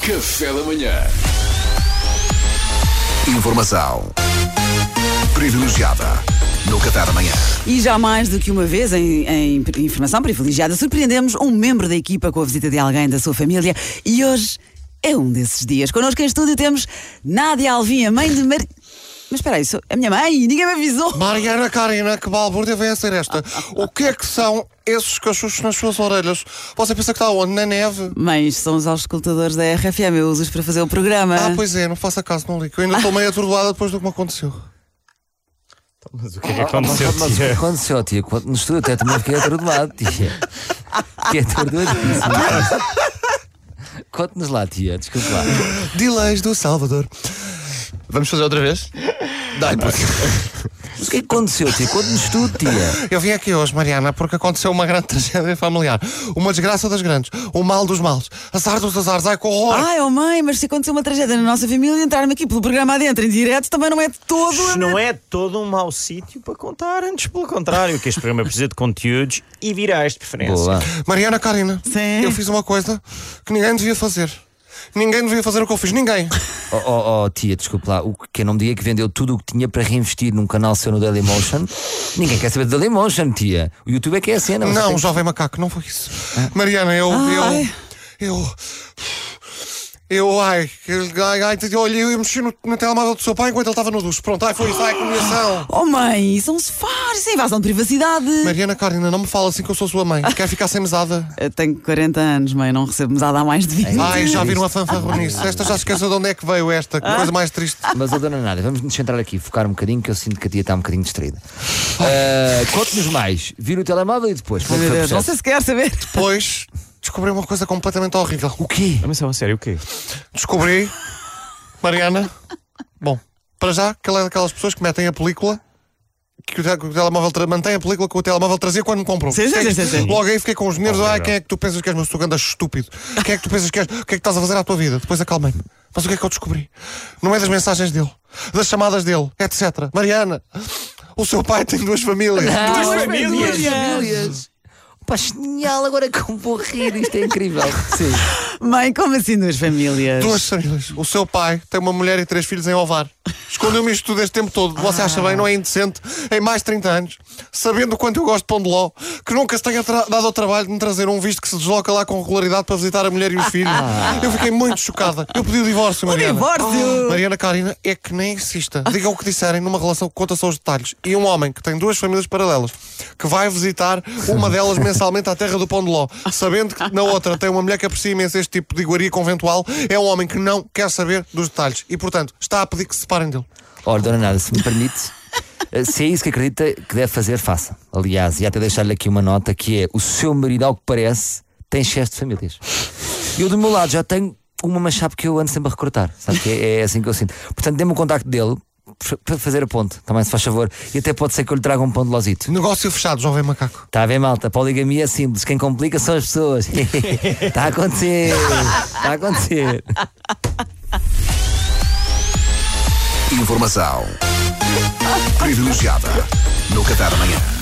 Café da manhã. Informação privilegiada no Café da Manhã. E já mais do que uma vez, em, em informação privilegiada, surpreendemos um membro da equipa com a visita de alguém da sua família e hoje é um desses dias. Connosco em estúdio temos Nádia Alvim, a mãe de Mar... Mas espera aí, sou a minha mãe, ninguém me avisou. Mariana Karina, que balbúrdia vem a ser esta? O que é que são esses cachuchos nas suas orelhas? Você pensa que está onde? Na neve? Mães, são os auscultadores da RFM, eu uso-os para fazer o programa. Ah, pois é, não faça caso, não ligo. Eu ainda estou meio atordoada depois do que me aconteceu. Mas o que é que aconteceu, Mas o que tia? aconteceu, tia? Quando no estúdio até também fiquei atordoado, tia. Que é atordoadíssimo. Conte-nos lá, tia, desculpe lá. Delays do Salvador. Vamos fazer outra vez? Dai, pois. Mas o que é que aconteceu, tia? Conte-nos tudo, tia. Eu vim aqui hoje, Mariana, porque aconteceu uma grande tragédia familiar. Uma desgraça das grandes. O mal dos males. Azar dos azares. Ai, que horror. Ai, oh mãe, mas se aconteceu uma tragédia na nossa família, entrar-me aqui pelo programa adentro em direto também não é de todo. Não é todo um mau sítio para contar, antes pelo contrário, que este programa precisa de conteúdos e virais de preferência. Boa. Mariana Karina, Sim. eu fiz uma coisa que ninguém devia fazer. Ninguém devia fazer o que eu fiz. Ninguém. Oh, oh, oh, tia, desculpe lá. O que não me diga que vendeu tudo o que tinha para reinvestir num canal seu no Dailymotion. Ninguém quer saber do Dailymotion, tia. O YouTube é que é a cena. Não, tem- jovem macaco, não foi isso. Mariana, eu. Ai. Eu. Eu. Eu, ai, eu- ai, ai, eu olhei e mexi no, no telemóvel do seu pai enquanto ele estava no duche. Pronto, ai, foi isso, ai, que humilhação. Oh mãe, são sofás, isso é invasão de privacidade. Mariana Karina, não me fala assim que eu sou sua mãe. Quer ficar sem mesada? Eu tenho 40 anos, mãe, não recebo mesada há mais de 20. Ai, já viram a fanfarronice. Esta já esqueceu de onde é que veio esta. Que coisa mais triste. Mas, a dona Nádia, vamos nos centrar aqui, focar um bocadinho, que eu sinto que a tia está um bocadinho distraída. Ah, Conte-nos mais. Vira o telemóvel e depois. é Meu Deus, não sei se quer saber. Depois descobri uma coisa completamente horrível. O quê? Mas a sério, o quê? Descobri, Mariana. Bom, para já, que ela é daquelas pessoas que metem a película. Que o, te- que o telemóvel mantém a película que o telemóvel trazia quando me comprou. Sim, sim, Fiquei- sim, sim. Logo aí fiquei com os nervos. Ai, Horrível. quem é que tu pensas que és, meu tu andas estúpido? Quem é que tu pensas que és? O que é que estás a fazer à tua vida? Depois acalmei-me. Mas o que é que eu descobri? No meio das mensagens dele, das chamadas dele, etc. Mariana, o seu pai tem duas famílias. Duas famílias. famílias. Pá, genial, agora como vou rir, isto é incrível. Sim. Mãe, como assim duas famílias? Duas famílias. O seu pai tem uma mulher e três filhos em Ovar. Escondeu-me isto tudo este tempo todo. Você acha bem, não é indecente? Em mais de 30 anos, sabendo o quanto eu gosto de pão de ló, que nunca se tenha dado ao trabalho de me trazer um visto que se desloca lá com regularidade para visitar a mulher e os filhos. Eu fiquei muito chocada. Eu pedi o divórcio, Mariana. divórcio? Mariana Karina, é que nem insista. Digam o que disserem numa relação que conta só os detalhes. E um homem que tem duas famílias paralelas, que vai visitar uma delas mensalmente à terra do pão de ló, sabendo que na outra tem uma mulher que aprecia imenso este tipo de iguaria conventual, é um homem que não quer saber dos detalhes. E, portanto, está a pedir que se separem dele. Ora, dona Nada, se me permite, eh, se é isso que acredita que deve fazer, faça. Aliás, e até deixar-lhe aqui uma nota que é: o seu marido, ao que parece, tem excesso de famílias. Eu, do meu lado, já tenho uma machapa que eu ando sempre a recrutar. Sabe que é, é assim que eu sinto. Portanto, dê-me o contacto dele para fazer a ponte, também, se faz favor. E até pode ser que eu lhe traga um pão de lozito. Negócio fechado, jovem macaco. Está a ver, malta? Poligamia é simples. Quem complica são as pessoas. Está a acontecer. Está a acontecer. Informação privilegiada no Café da Manhã.